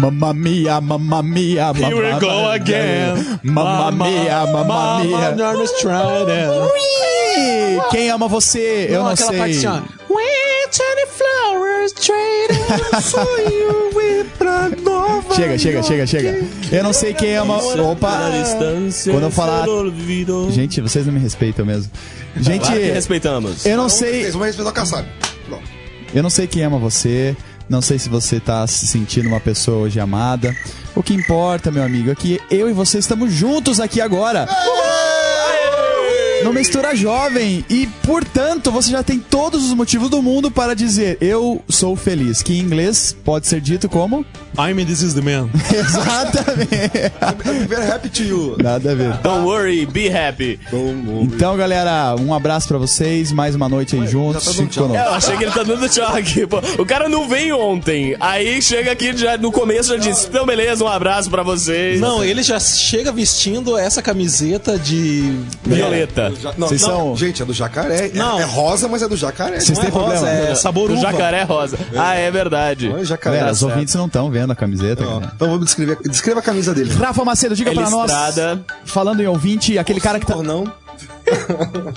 Mamma mia, mamma mia, mamma Here we go again. Mamma mia, mamma mia. Ui, Quem ama você? Eu não sei. parte assim, ó. flowers traded for you with pra Nova Chega, chega, chega, chega. Eu não sei quem ama. Opa! Quando eu falar. Gente, vocês não me respeitam mesmo. Gente, Claro respeitamos. eu não Vocês sei. vão respeitar o Kassab. Eu não sei quem ama você. Não sei se você tá se sentindo uma pessoa hoje amada. O que importa, meu amigo, é que eu e você estamos juntos aqui agora. No Mistura Jovem. E, portanto, você já tem todos os motivos do mundo para dizer eu sou feliz. Que em inglês pode ser dito como? I'm This Is The Man. Exatamente. I'm very happy to you. Nada a ver. Don't worry, be happy. Então, galera, um abraço pra vocês. Mais uma noite aí juntos. já tá Fique conosco. Eu achei que ele tá dando tchau aqui, pô. O cara não veio ontem. Aí chega aqui já no começo já disse: Então, beleza, um abraço pra vocês. Não, ele já chega vestindo essa camiseta de. Violeta. Ja- Não, Vocês não, são- Gente, é do jacaré. É- Não. É, rosa, mas é do jacaré. Vocês Não é têm rosa, problema? é sabor Do uva. jacaré rosa. Ah, é verdade. Não é jacaré. Galera, os certo. ouvintes não estão vendo a camiseta. Então vamos descrever. Descreva a camisa dele. Rafa Macedo, diga pra nós. Falando em ouvinte, aquele cara que tá, Ou não?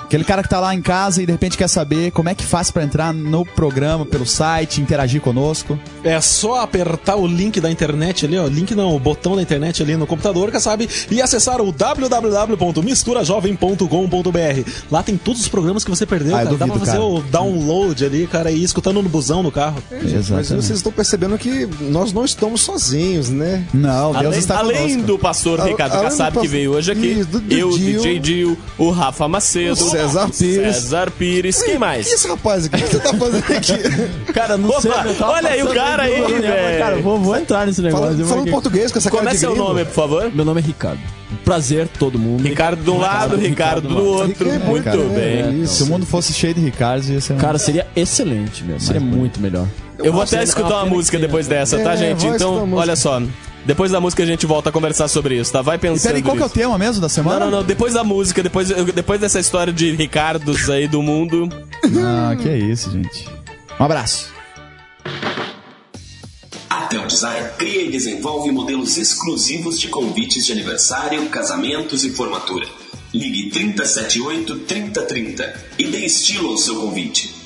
Aquele cara que tá lá em casa e de repente quer saber como é que faz pra entrar no programa pelo site, interagir conosco. É só apertar o link da internet ali, ó. Link não, o botão da internet ali no computador, que sabe? E acessar o www.misturajovem.com.br. Lá tem todos os programas que você perdeu, Ah, cara. Dá pra duvido, fazer cara. o download ali, cara, e ir escutando no busão, no carro. Mas Exatamente. vocês estão percebendo que nós não estamos sozinhos, né? Não, Deus Além, está além conosco. do pastor Ricardo além do Kassab, que veio hoje aqui, Isso, do- do eu, Dil. DJ Dil, o Rafa Macedo, O César Pires. César Pires, quem mais? E esse rapaz aqui? O que você tá fazendo aqui? Cara, não Opa, sei. eu olha aí o cara aí, eu velho. Cara, vou, vou entrar nesse negócio. Eu falando aqui. português com essa cara Como é seu gringo. nome, por favor? Meu nome é Ricardo. Prazer, todo mundo. Ricardo de um lado, Ricardo do outro. Ricardo, Muito cara, bem. Se o mundo fosse cheio de Ricardos, ia ser um... Cara, seria excelente, meu. Seria muito melhor. Eu vou até escutar é uma música que depois né? dessa, tá, É, gente? Então, olha só. Depois da música a gente volta a conversar sobre isso, tá? Vai pensando peraí, qual que é o tema mesmo da semana? Não, não, não. Depois da música, depois, depois dessa história de Ricardos aí do mundo. Ah, que é isso, gente. Um abraço. A Tel Design cria e desenvolve modelos exclusivos de convites de aniversário, casamentos e formatura. Ligue 378 3030 e dê estilo ao seu convite.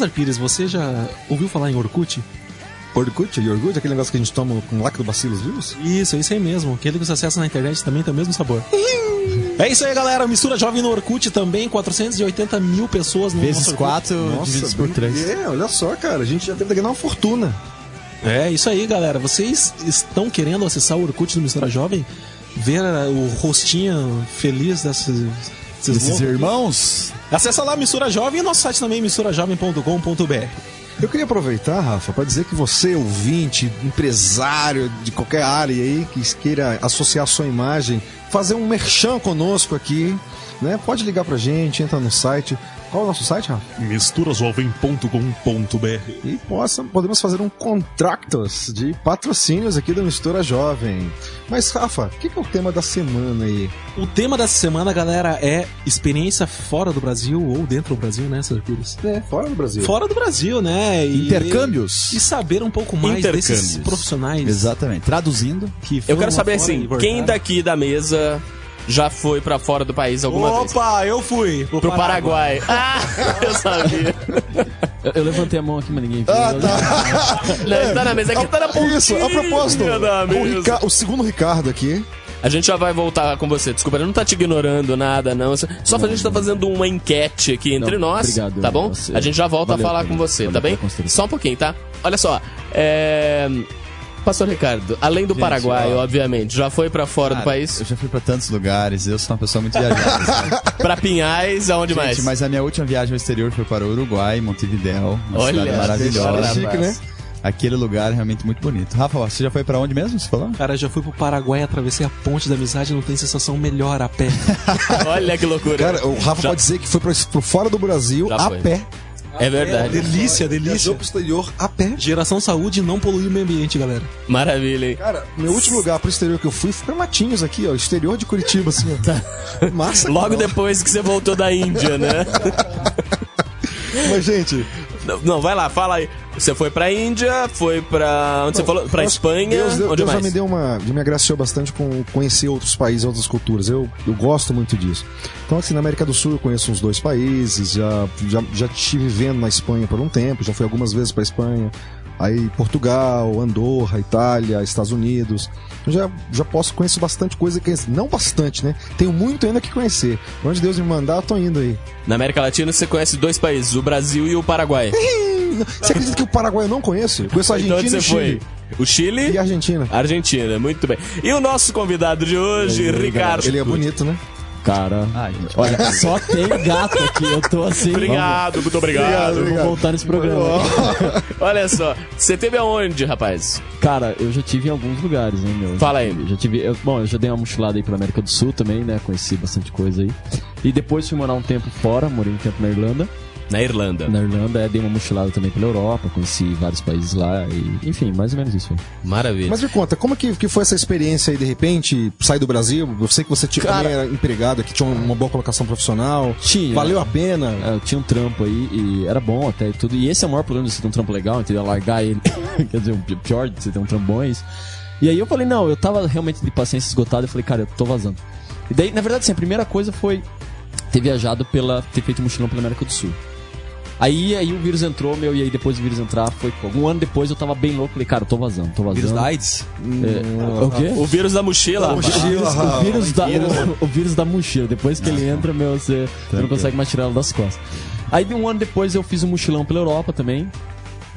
César Pires, você já ouviu falar em Orkut? Orkut, iogurte, aquele negócio que a gente toma com lactobacilos vivos? Isso, isso aí mesmo. Aquele que você acessa na internet também tem o mesmo sabor. é isso aí, galera. Mistura Jovem no Orkut também. 480 mil pessoas no Vezes nosso 4, divididos por 3. É, olha só, cara, a gente já deve ganhar uma fortuna. É, isso aí, galera. Vocês estão querendo acessar o Orkut do Mistura Jovem? Ver uh, o rostinho feliz desses, desses irmãos, Acessa lá Mistura Jovem e nosso site também, misturajovem.com.br. Eu queria aproveitar, Rafa, para dizer que você, ouvinte, empresário de qualquer área aí, que queira associar sua imagem, fazer um merchan conosco aqui, né? Pode ligar pra gente, entra no site. Qual é o nosso site, Rafa? misturajovem.com.br. E possa, podemos fazer um contractos de patrocínios aqui da Mistura Jovem. Mas, Rafa, o que, que é o tema da semana aí? O tema dessa semana, galera, é experiência fora do Brasil ou dentro do Brasil, né, Pires? É, fora do Brasil. Fora do Brasil, né? E- intercâmbios. E saber um pouco mais desses profissionais Exatamente. Traduzindo, que Eu quero saber assim, quem daqui da mesa já foi pra fora do país alguma vez? Opa, eu fui pro, Pro Paraguai. Ah, eu sabia. Eu, eu levantei a mão aqui, mas ninguém viu. Ah, tá. Não, tá na mesa aqui, tá na pontinha Isso, a propósito, da o. Rica- o segundo Ricardo aqui. A gente já vai voltar com você. Desculpa, ele não tá te ignorando nada, não. Só que a gente tá fazendo uma enquete aqui entre Não, nós, obrigado, tá bom? você- A gente já volta valeu a falar com você, valeu tá bem? Só um pouquinho, tá? Olha só, é... Pastor Ricardo, além do Gente, Paraguai, ó. obviamente, já foi pra fora do Cara, país? Eu já fui pra tantos lugares, eu sou uma pessoa muito viajada. sabe? Pra Pinhais, aonde mais? Gente, mas a minha última viagem ao exterior foi para o Uruguai, Montevidéu. Uma Olha, cidade maravilhosa. chique, né? Aquele lugar é realmente muito bonito. Rafa, você já foi pra onde mesmo? Você falou? Cara, já fui pro Paraguai, atravessei a ponte da amizade, não tem sensação melhor a pé. Olha que loucura. Cara, o Rafa Já- pode dizer que foi pro, pro fora do Brasil Já a foi. pé. É verdade. delícia, delícia. Pro exterior a pé. Geração saúde e não poluir o meio ambiente, galera. Maravilha, hein? Cara, meu último lugar pro exterior que eu fui foi pra Matinhos aqui, ó. Exterior de Curitiba, assim, ó. Massa. Logo cara. depois que você voltou da Índia, né? Mas, gente, Não, Não, vai lá, fala aí. Você foi pra Índia, foi pra. Onde você falou? Pra Espanha? Deus, Deus, onde Deus já mais? me deu uma. Já me agraciou bastante com conhecer outros países, outras culturas. Eu, eu gosto muito disso. Então, assim, na América do Sul eu conheço uns dois países, já, já, já estive vivendo na Espanha por um tempo, já fui algumas vezes pra Espanha. Aí Portugal, Andorra, Itália, Estados Unidos. Eu já, já posso conhecer bastante coisa que não bastante, né? Tenho muito ainda que conhecer. Onde Deus me mandar, eu tô indo aí. Na América Latina você conhece dois países, o Brasil e o Paraguai. Você acredita que o Paraguai eu não conheço? Eu conheço a Então Argentina onde e o Chile. foi? O Chile? E a Argentina. Argentina, muito bem. E o nosso convidado de hoje, Ricardo. Ele é bonito, né? Cara, Ai, gente. olha, só tem gato aqui. Eu tô assim. Obrigado, muito obrigado. Vamos, vamos voltar nesse programa. Olha só, você teve aonde, rapaz? Cara, eu já tive em alguns lugares, né, meu? Fala aí. Eu já tive. eu- bom, eu já dei uma mochilada aí pela América do Sul também, né? Conheci bastante coisa aí. E depois fui morar um tempo fora, morei um tempo na Irlanda. Na Irlanda. Na Irlanda, é, dei uma mochilada também pela Europa, conheci vários países lá e, enfim, mais ou menos isso aí. Maravilha. Mas me conta, como que, que foi essa experiência aí, de repente, sair do Brasil? Eu sei que você tinha, Cara- também era empregado aqui, tinha uma boa colocação profissional. Tinha. Valeu a pena. É, eu tinha um trampo aí e era bom até e tudo. E esse é o maior problema de você ter um trampo legal, entendeu? Largar ele. Quer dizer, o pior de você ter um é isso. E aí eu falei, não, eu tava realmente de paciência esgotada. Eu falei, cara, eu tô vazando. E daí, na verdade, assim, a primeira coisa foi ter viajado pela. ter feito mochilão pela América do Sul. Aí, aí o vírus entrou, meu, e aí depois do vírus entrar, foi. Um ano depois eu tava bem louco, falei, cara, eu tô vazando, tô vazando. Vírus da AIDS? É, o quê? O vírus da mochila. O vírus, o, vírus da, o, o vírus da mochila. Depois que ele entra, meu, você, você não consegue mais tirar ela das costas. Aí um ano depois eu fiz um mochilão pela Europa também.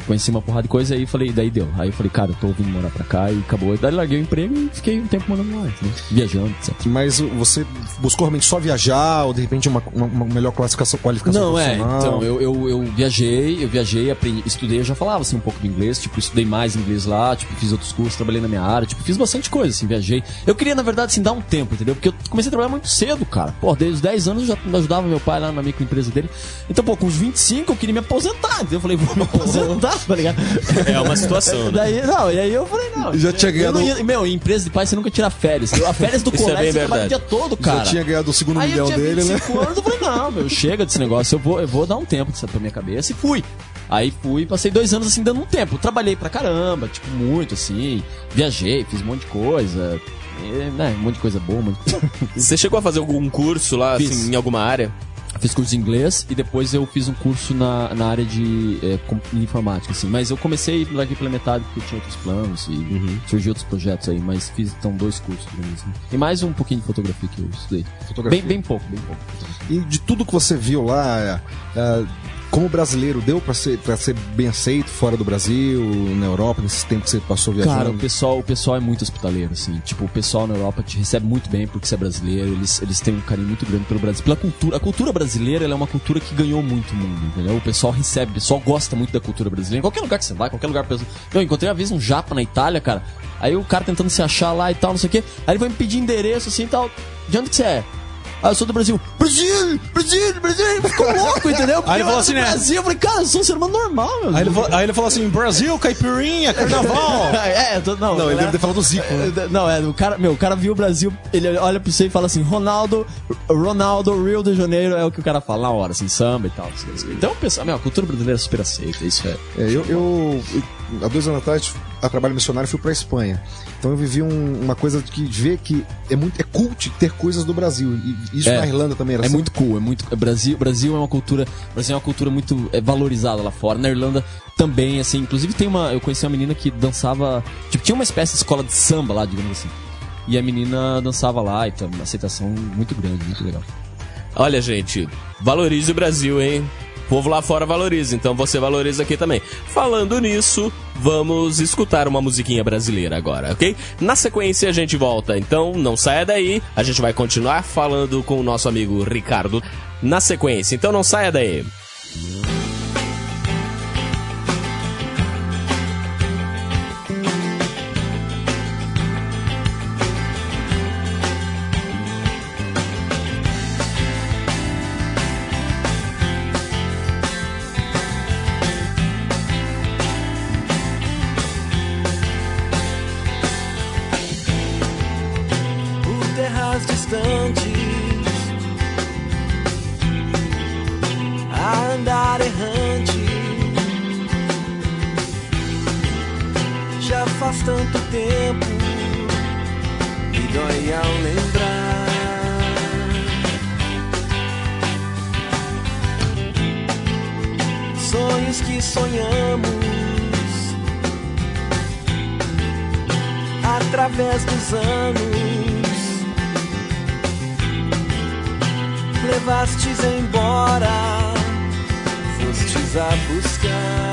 Conheci uma porrada de coisa aí falei, daí deu. Aí eu falei, cara, eu tô vindo morar pra cá e acabou. Daí larguei o emprego e fiquei um tempo morando lá, entendeu? viajando, etc. Mas você buscou realmente só viajar ou de repente uma, uma- uma melhor classificação, qualificação Não, é, então, eu, eu, eu viajei, eu viajei, aprendi, estudei, eu já falava assim um pouco de inglês, tipo, estudei mais inglês lá, tipo, fiz outros cursos, trabalhei na minha área, tipo, fiz bastante coisa, assim, viajei. Eu queria, na verdade, assim, dar um tempo, entendeu? Porque eu comecei a trabalhar muito cedo, cara. Pô, desde os 10 anos eu já ajudava meu pai lá na microempresa dele. Então, pô, com os 25 eu queria me aposentar, entendeu? Eu falei, vou me aposentar, tá ligado? É uma situação, né? Daí, não, e aí eu falei, não. Já tinha ganhado- ia- Meu, em empresa de pai você nunca tira férias. A férias do Isso é colégio bem você trabalha o dia todo, cara. Já tinha ganhado o segundo Aí eu milhão dele, né? 25 anos, eu falei, não, meu, chega desse negócio, eu vou, eu vou dar um tempo pra minha cabeça e fui. Aí fui, passei dois anos assim, dando um tempo. Trabalhei pra caramba, tipo, muito assim. Viajei, fiz um monte de coisa. E, né, um monte de coisa boa, um monte de... Você chegou a fazer algum curso lá, Fiz. assim, em alguma área? Fiz curso de inglês e depois eu fiz um curso na, na área de é, informática, assim. Mas eu comecei larguei pela metade porque eu tinha outros planos e surgiu outros projetos aí. Mas fiz então dois cursos mesmo. E mais um pouquinho de fotografia que eu estudei. Fotografia. Bem, bem pouco, bem pouco. E de tudo que você viu lá, é, é, como brasileiro, deu pra ser, pra ser bem aceito fora do Brasil, na Europa, nesse tempo que você passou viajando? Cara, o pessoal, o pessoal é muito hospitaleiro, assim. Tipo, o pessoal na Europa te recebe muito bem porque você é brasileiro. Eles, eles têm um carinho muito grande pelo Brasil. Pela cultura. A cultura brasileira é uma cultura que ganhou muito o mundo, entendeu? O pessoal recebe, o pessoal gosta muito da cultura brasileira. Em qualquer lugar que você vai, qualquer lugar. Eu encontrei uma vez um japa na Itália, cara. Aí o cara tentando se achar lá e tal, não sei o quê. Aí ele vai me pedir endereço assim e tal. De onde que você é? Ah, eu sou do Brasil. Brasil! Brasil! Brasil! Ele ficou louco, entendeu? Porque Aí ele falou assim, né? Brasil. Eu falei, cara, eu sou um ser humano normal, meu. Aí ele, falou, aí ele falou assim: Brasil, caipirinha, carnaval. é, tô, não, Não, ele deve ter falado do Zico, né? É, Não, é, o cara, meu, o cara viu o Brasil, ele olha pra você e fala assim, Ronaldo, Ronaldo, Rio de Janeiro, é o que o cara fala na hora, assim, samba e tal. assim, assim. Então, pensa, meu, a cultura brasileira é super aceita, isso é. É, eu, eu, eu- há dois anos atrás, a trabalho missionário, fui pra Espanha. Então eu vivi um- uma coisa de que ver que é muito é cult ter coisas do Brasil. E isso É. na Irlanda também era É assim. muito cool, é muito. é Brasil, Brasil é uma cultura. Brasil é uma cultura muito é, valorizada lá fora. Na Irlanda também, assim. Inclusive tem uma. Eu conheci uma menina que dançava. Tipo, tinha uma espécie de escola de samba lá, digamos assim. E a menina dançava lá, então, uma aceitação muito grande, muito legal. Olha, gente, valorize o Brasil, hein? O povo lá fora valoriza, então você valoriza aqui também. Falando nisso, vamos escutar uma musiquinha brasileira agora, ok? Na sequência a gente volta, então não saia daí, a gente vai continuar falando com o nosso amigo Ricardo na sequência, então não saia daí. por faz tanto tempo e dói ao lembrar. Sonhos que sonhamos através dos anos. Levastes embora, fostes a buscar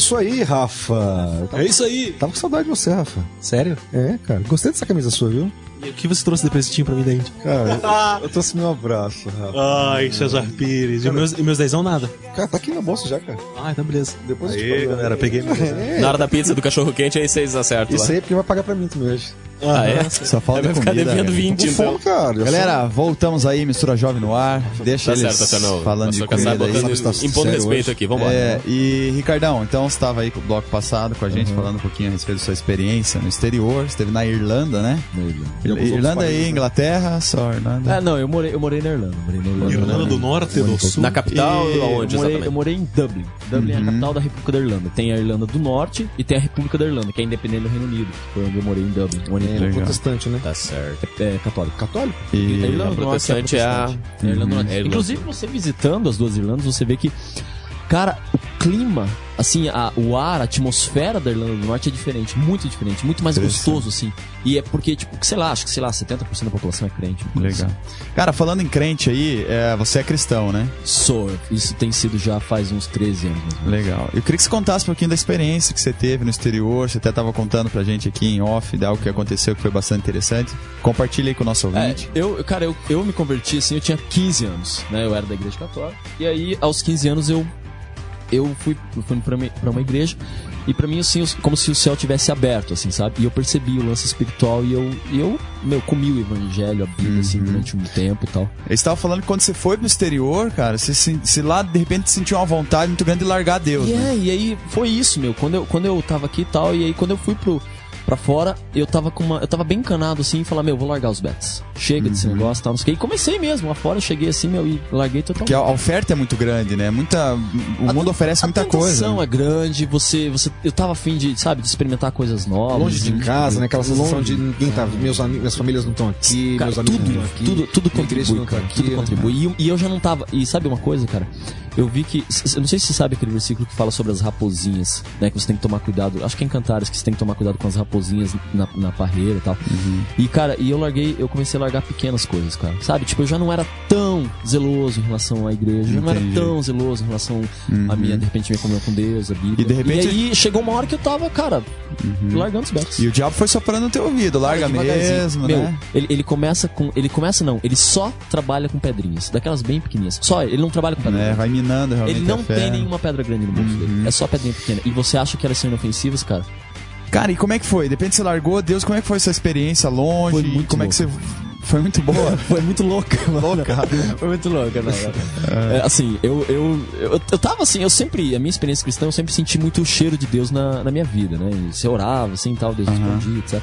isso aí, Rafa. Tava, É isso aí. tava com saudade de você, Rafa. Sério? É, cara. Gostei dessa camisa sua, viu? E o que você trouxe de presentinho pra mim daí? Cara, eu, eu trouxe meu abraço, Rafa. Ai, Cesar Pires. E meus, e meus dezão nada. Cara, tá aqui na bolsa já, cara. Ah, então beleza. Depois eu te pago. galera, peguei meu. É, Na hora da pizza do cachorro quente, aí vocês acertam Isso lá. aí é porque vai pagar pra mim também hoje. Ah, é? Só falta Vai ficar comida, devendo cara. 20, Com fome, então. cara. Eu Galera, voltamos aí, Mistura Jovem no ar. Deixa Tá eles certo, Tassiano. falando de comida aí. tá impondo sério respeito hoje? aqui, vambora. É, e Ricardão, então você estava aí com o bloco passado com a Uhum. gente, falando um pouquinho a respeito da sua experiência no exterior. Você esteve na Irlanda, né? Outros Irlanda países, e né? Inglaterra, só Irlanda. Ah, não, eu morei, eu morei na Irlanda. Morei na Irlanda. Irlanda do Norte, do Sul. Na capital, E- aonde Eu morei, eu morei em Dublin. Dublin é a capital da República da Irlanda. Tem a Irlanda do Norte e tem a República da Irlanda, que é independente do Reino Unido. que Foi onde eu morei em Dublin. Um ano e É, pouco. protestante, né? Tá certo. É, católico. Católico? A E Irlanda do Norte protestante é a- protestante. É a Irlanda do Norte. É a Irlanda. Inclusive, você visitando as duas Irlandas, você vê que, cara, o clima, assim, a- o ar, a atmosfera da Irlanda do Norte é diferente, muito diferente, muito mais gostoso, assim. E é porque, tipo, sei lá, acho que, sei lá, 70% da população é crente. Legal. Cara, falando em crente aí, é, você é cristão, né? assim. Sou. Isso tem sido já faz uns 13 anos. Legal. Eu queria que você contasse um pouquinho da experiência que você teve no exterior. Você até estava contando pra gente aqui em off de algo que aconteceu que foi bastante interessante. Compartilha aí com o nosso É, ouvinte. eu, cara, eu, eu me converti assim, eu tinha 15 anos, né? Eu era da igreja católica. E aí, aos 15 anos, eu eu fui, eu fui pra, uma, igreja e pra mim, assim, como se o céu tivesse aberto, assim, sabe? E eu percebi o lance espiritual e eu, eu meu, comi o evangelho, a Bíblia, assim, durante um tempo e tal. Eles estavam falando que quando você foi pro exterior, cara, você, se- lá de repente sentiu uma vontade muito grande de largar Deus. E, né? é, e aí foi isso, meu. Quando eu, quando eu tava aqui e tal, e aí quando eu fui pro, pra fora, eu tava com uma. Eu tava bem encanado assim e falar, meu, vou largar os bets. Chega desse negócio e tal, não sei o quê. E comecei mesmo, lá fora eu cheguei assim, meu, e larguei totalmente. Porque a a oferta é muito grande, né? Muita, o A mundo oferece muita a coisa. tentação né? é grande, você, você. Eu tava afim de, sabe, de experimentar coisas novas. Longe de casa, né? Aquela sensação Longe. de ninguém tá. Meus amigos, minhas famílias não estão aqui, Cara, meus amigos tudo, não estão aqui. tudo, tudo igreja contribui, tá cara, aqui, tudo né? contribui. E, eu- e eu já não tava. E sabe uma coisa, cara? Eu vi que. Eu não sei se você sabe aquele versículo que fala sobre as raposinhas, né? Que você tem que tomar cuidado. Acho que é em Cantares que você tem que tomar cuidado com as raposinhas na, na parreira e tal. Uhum. E, cara, e eu larguei, eu comecei a largar pequenas coisas, cara. Sabe? Tipo, eu já não era tão zeloso em relação à igreja, eu já não era. Uhum. tão zeloso em relação à minha, de repente, minha comunhão com Deus, a Bíblia. E de repente- E aí chegou uma hora que eu tava, cara, largando os bets. E o diabo foi soprando no teu ouvido, larga mesmo, Meu, né? Ele, ele começa com. Ele começa não, ele só trabalha com pedrinhas. Daquelas bem pequenininhas. Só, ele não trabalha com É, grande. vai minando realmente Ele não a fé. tem nenhuma pedra grande no bolso dele. É só pedrinha pequena. E você acha que elas são inofensivas, cara? Cara, e como é que foi? Depende se você largou, Deus, como é que foi essa experiência longe? Foi muito como é que você... Foi muito boa. Foi muito louca, mano. Louca. Foi muito louca, né? É, assim, eu, eu, eu, eu tava assim, eu sempre, a minha experiência cristã, eu sempre senti muito o cheiro de Deus na, na minha vida, né? E Você orava, assim, tal, Deus respondia, etc.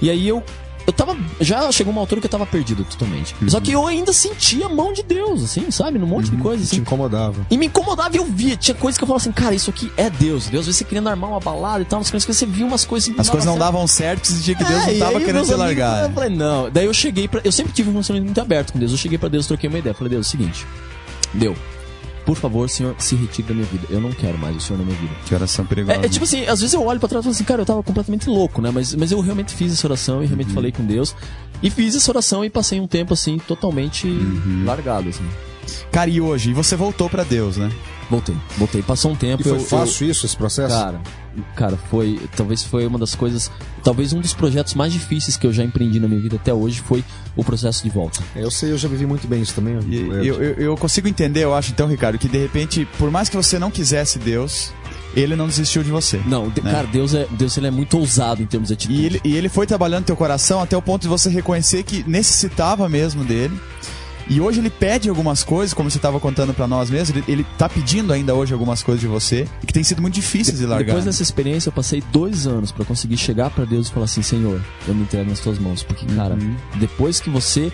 E aí eu, eu tava, já chegou uma altura que eu tava perdido totalmente. Só que eu ainda sentia a mão de Deus, assim, sabe? Num monte de coisa, Te assim. incomodava. E me incomodava e eu via. Tinha coisas que eu falava assim, cara, isso aqui é Deus. Deus, você querendo armar uma balada e tal, umas coisas que você via umas coisas assim. As coisas não dava davam certo, você sentia que Deus é, não tava querendo te amigos, largar. Eu falei, não. Daí eu cheguei pra. Eu sempre tive um relacionamento muito aberto com Deus. Eu cheguei pra Deus, troquei uma ideia. Falei, Deus, é o seguinte. Deu. Por favor, Senhor, se retire da minha vida. Eu não quero mais o Senhor na minha vida. Que oração perigosa. É, é tipo assim, às vezes eu olho pra trás e falo assim, cara, eu tava completamente louco, né? Mas, mas eu realmente fiz essa oração e realmente falei com Deus. E fiz essa oração e passei um tempo assim, totalmente largado, assim. Cara, e hoje? E você voltou pra Deus, né? Voltei, voltei. Passou um tempo. E foi eu- eu- fácil isso, esse processo? Cara, cara, foi. Talvez foi uma das coisas. Talvez um dos projetos mais difíceis que eu já empreendi na minha vida até hoje foi o processo de volta. É, eu sei, eu já vivi muito bem isso também. E eu, eu, eu consigo entender, eu acho, então, Ricardo, que de repente, por mais que você não quisesse Deus, ele não desistiu de você. Não, de- Né? cara, Deus é, Deus ele é muito ousado em termos de atitude. E ele, e ele foi trabalhando no teu coração até o ponto de você reconhecer que necessitava mesmo dele. E hoje ele pede algumas coisas, como você estava contando pra nós mesmo, ele, ele tá pedindo ainda hoje algumas coisas de você, e que tem sido muito difíceis de largar. Depois dessa experiência, eu passei dois anos pra conseguir chegar pra Deus e falar assim: Senhor, eu me entrego nas tuas mãos. Porque, cara, Uhum. depois que você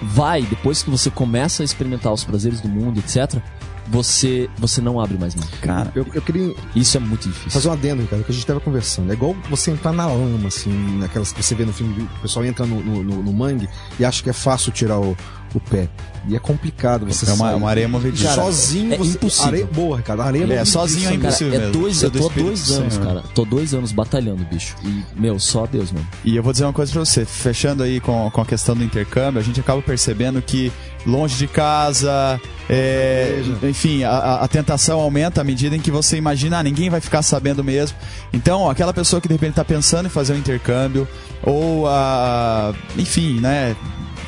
vai, depois que você começa a experimentar os prazeres do mundo, etc., você, você não abre mais mão. Cara, eu, eu queria Isso é muito difícil. fazer um adendo, cara, que a gente tava conversando. É igual você entrar na lama, assim, naquelas que você vê no filme, o pessoal entra no, no, no- no mangue e acha que é fácil tirar o, o pé. E é complicado você É uma- sair. uma areia movediça. Cara, sozinho é você... impossível. Areia, boa, cara. Areia É, sozinho é impossível. Cara, é mesmo. dois, Seu eu tô do há dois anos, Senhor. cara. Tô dois anos batalhando, bicho. E, meu, só Deus, mano. E eu vou dizer uma coisa pra você, fechando aí com, com a questão do intercâmbio, a gente acaba percebendo que longe de casa, é, enfim, a- a, a tentação aumenta à medida em que você imagina, ah, ninguém vai ficar sabendo mesmo. Então, aquela pessoa que de repente está pensando em fazer um intercâmbio, ou, a, enfim, né,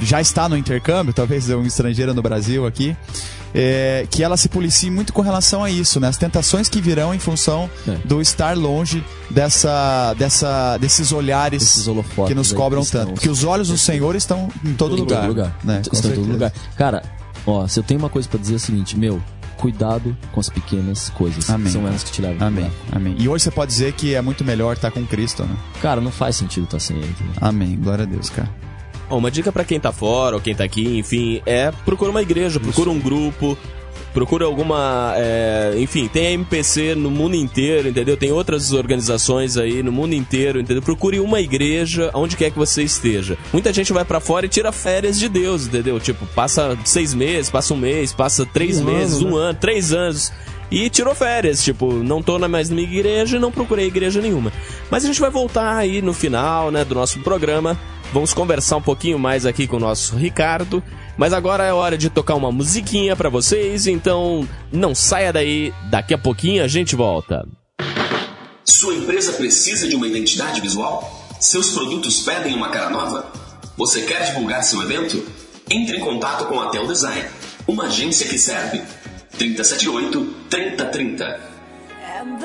já está no intercâmbio, talvez é um estrangeiro no Brasil aqui, é, que ela se policie muito com relação a isso, né? As tentações que virão em função É. do estar longe dessa, dessa, desses olhares Esses que nos cobram cristãos. tanto. Porque os olhos do Senhor estão em todo lugar. lugar. Né? Estão em todo lugar. Cara, ó, se eu tenho uma coisa pra dizer é o seguinte, meu, cuidado com as pequenas coisas. Amém. São elas que te levam. Amém, amém. E hoje você pode dizer que é muito melhor estar com Cristo, né? Cara, não faz sentido estar sem ele. entendeu? Amém, glória a Deus, cara. Ó, uma dica pra quem tá fora ou quem tá aqui, enfim, é procura uma igreja, procura um grupo, procura alguma. é, enfim, tem a MPC no mundo inteiro, entendeu? Tem outras organizações aí no mundo inteiro, entendeu? Procure uma igreja onde quer que você esteja. Muita gente vai pra fora e tira férias de Deus, entendeu? Tipo, passa seis meses, passa um mês, passa três Um meses, ano, um ano, três anos. E tirou férias, tipo, não tô na mais numa igreja e não procurei igreja nenhuma. Mas a gente vai voltar aí no final, né, do nosso programa. Vamos conversar um pouquinho mais aqui com o nosso Ricardo. Mas agora é hora de tocar uma musiquinha pra vocês, então não saia daí, daqui a pouquinho a gente volta. Sua empresa precisa de uma identidade visual? Seus produtos pedem uma cara nova? Você quer divulgar seu evento? Entre em contato com a Tel Design, uma agência que serve. 378 3030. And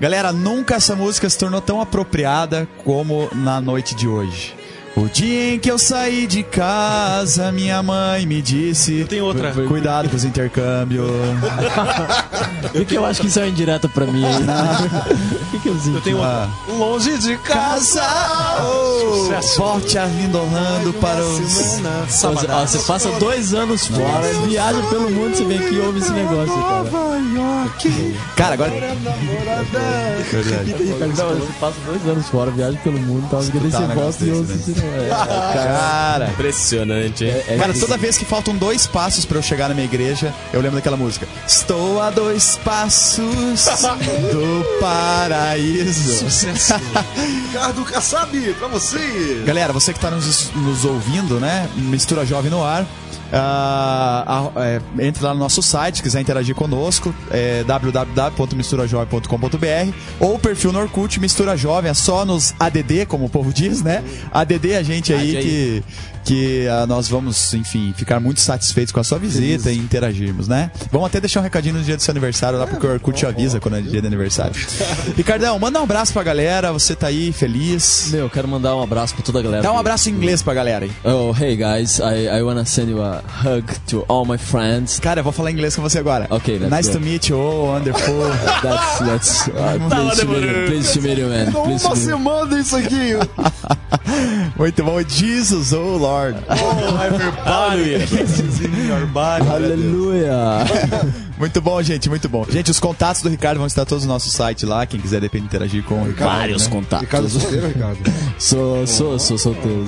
Galera, nunca essa música se tornou tão apropriada como na noite de hoje. O dia em que eu saí de casa, minha mãe me disse. Tem outra. Cuidado com os intercâmbios. Porque eu acho que isso é indireto pra mim. hein? O que, que eu sinto? Eu tenho outra. Longe de Casa! Oh, forte Arlindo Orlando para os. Ó, você- passa dois anos fora, viaja pelo mundo, você vem aqui e ouve esse negócio, cara. Cara, agora. Não, você passa dois anos fora, viaja pelo mundo, daí Escutar você volta e ouve esse negócio. É, Cara. Impressionante, hein? é- Cara, toda vez que faltam dois passos pra eu chegar na minha igreja, eu lembro daquela música. Estou a dois passos do paraíso. Ricardo Kassab, pra você! Galera, você que está nos, nos ouvindo, né? Mistura Jovem no ar. Ah, é, entre lá no nosso site, quiser interagir conosco, é www.misturajovem.com.br ou o perfil no Orkut Mistura Jovem, é só nos ADD, como o povo diz, né? ADD a gente aí aí. que, que ah, nós vamos, enfim, ficar muito satisfeitos com a sua visita e interagirmos, né? Vamos até deixar um recadinho no dia do seu aniversário lá, porque o Orkut avisa quando é dia de aniversário. Ricardão, manda um abraço pra galera, você tá aí feliz. Meu, eu quero mandar um abraço pra toda a galera. Dá um abraço em inglês pra galera aí. Oh, hey guys, I, I wanna send you a, hug to all my friends. Cara, eu vou falar inglês com você agora. Ok, let's Nice go. to meet you, oh, wonderful. That's, that's, uh, please, to meet you, please to meet you, man. Uma Please semana isso aqui. Muito bom. Jesus, oh Lord. Lord. Oh, everybody. this in your body. Hallelujah. Muito bom, gente, muito bom. Gente, os contatos do Ricardo vão estar todos no nosso site lá. Quem quiser depois interagir com o Ricardo. Vários né? contatos. Ricardo solteiro, Ricardo? Sou, sou, sou solteiro.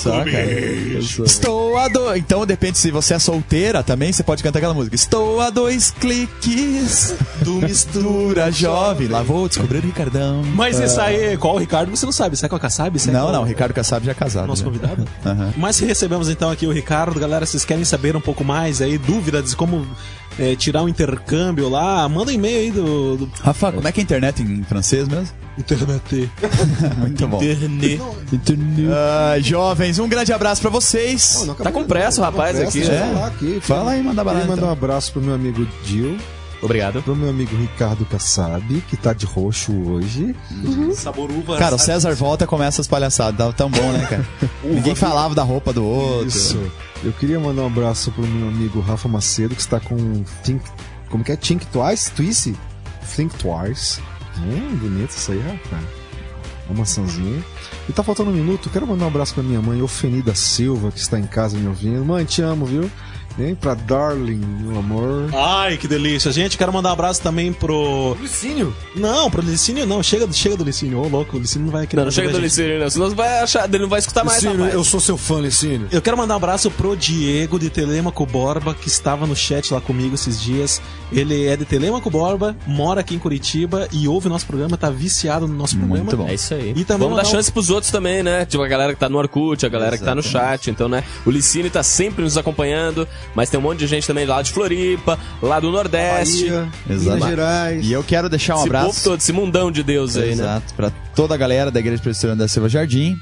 sou. Estou a dois. Então, depende se você é solteira também, você pode cantar aquela música. Estou a dois cliques do Mistura Jovem. Lá vou descobrir o Ricardão. Mas isso aí, qual o Ricardo, você não sabe. Será que é o Kassab? Será que é Não, o- não, o Ricardo Kassab já é casado. Nosso já. convidado? Aham. Mas recebemos então aqui o Ricardo. Galera, vocês querem saber um pouco mais aí, dúvidas de como é, tirar um intercâmbio lá? Manda um e-mail aí do, do Rafa, como é que é internet em francês mesmo? internet. Muito bom. Internet. Ah, jovens, um grande abraço pra vocês. Tá com pressa o rapaz Pressa, aqui, né? aqui. Fala aí, manda barato. Queria mandar um então. abraço pro meu amigo Gil, Obrigado. pro meu amigo Ricardo Kassab, que tá de roxo hoje. Sabor uva. Cara, o César volta e começa as palhaçadas. Tava tão bom, né, cara? Ninguém falava da roupa do outro. Isso. Eu queria mandar um abraço pro meu amigo Rafa Macedo, que está com Think. Como que é? Think Twice? Twice? Think Twice. Hum, bonito isso aí, rapaz. Uma maçãzinha. E tá faltando um minuto. Quero mandar um abraço pra minha mãe, Ofenida Silva, que está em casa me ouvindo. Mãe, te amo, viu? Vem pra Darling, meu amor. Ai, que delícia. Gente, quero mandar um abraço também pro. Licínio. Não, pro Licínio não. Chega, chega do Licínio. Ô, louco, o Licínio não vai querer. Não, não chega do. Licínio, não. Senão você vai achar, ele não vai escutar mais, Licínio, rapaz. eu sou seu fã, Licínio. Eu quero mandar um abraço pro Diego de Telemaco Borba, que estava no chat lá comigo esses dias. Ele é de Telemaco Borba, mora aqui em Curitiba e ouve nosso programa, tá viciado no nosso programa. Muito bom. É isso aí. E também Vamos dar mandar um- chance pros outros também, né? Tipo, a galera que tá no Orkut, a galera que tá no chat. Então, né? O Licínio tá sempre nos acompanhando, mas tem um monte de gente também lá de Floripa, lá do Nordeste. Bahia, Exato. Minas Gerais. E eu quero deixar um esse abraço. povo todo, esse mundão de Deus aí, né? Exato, pra toda a galera da Igreja Presbiteriana da Silva Jardim.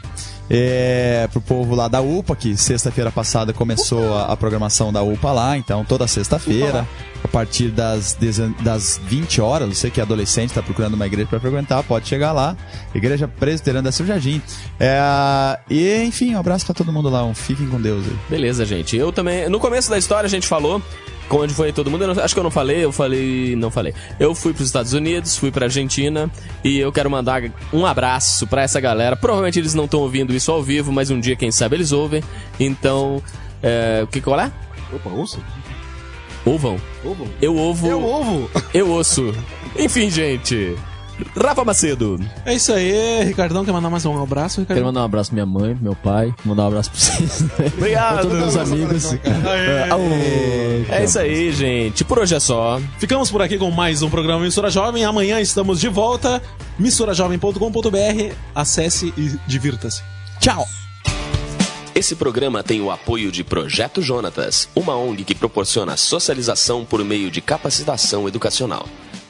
É, pro povo lá da UPA, que sexta-feira passada começou a, a programação da UPA lá, então toda sexta-feira, a partir das, das 20 horas, você que é adolescente, está procurando uma igreja para frequentar, pode chegar lá, Igreja Presbiteriana da Silva Jardim. É, e enfim, um abraço para todo mundo lá, um fiquem com Deus aí. Beleza, gente. Eu também. No começo da história a gente falou. Onde foi todo mundo? Não- acho que eu não falei, eu falei. Não falei. Eu fui pros Estados Unidos, fui pra Argentina e eu quero mandar um abraço pra essa galera. Provavelmente eles não estão ouvindo isso ao vivo, mas um dia, quem sabe, eles ouvem. Então. É, o que qual é? Opa, ouça. Ouvam. Eu ovo. Eu ovo. Eu ouço. Enfim, gente. Rafa Macedo. É isso aí, Ricardão. Quer mandar mais um abraço, Quero Ricardão? mandar um abraço pra minha mãe, meu pai, mandar um abraço pra vocês. né? Obrigado. Pra todos meus amigos. É, É isso aí, gente. Por hoje é só. Ficamos por aqui com mais um programa Mistura Jovem. Amanhã estamos de volta. misturajovem.com.br. Acesse e divirta-se. Tchau! Esse programa tem o apoio de Projeto Jonatas, uma ONG que proporciona socialização por meio de capacitação educacional.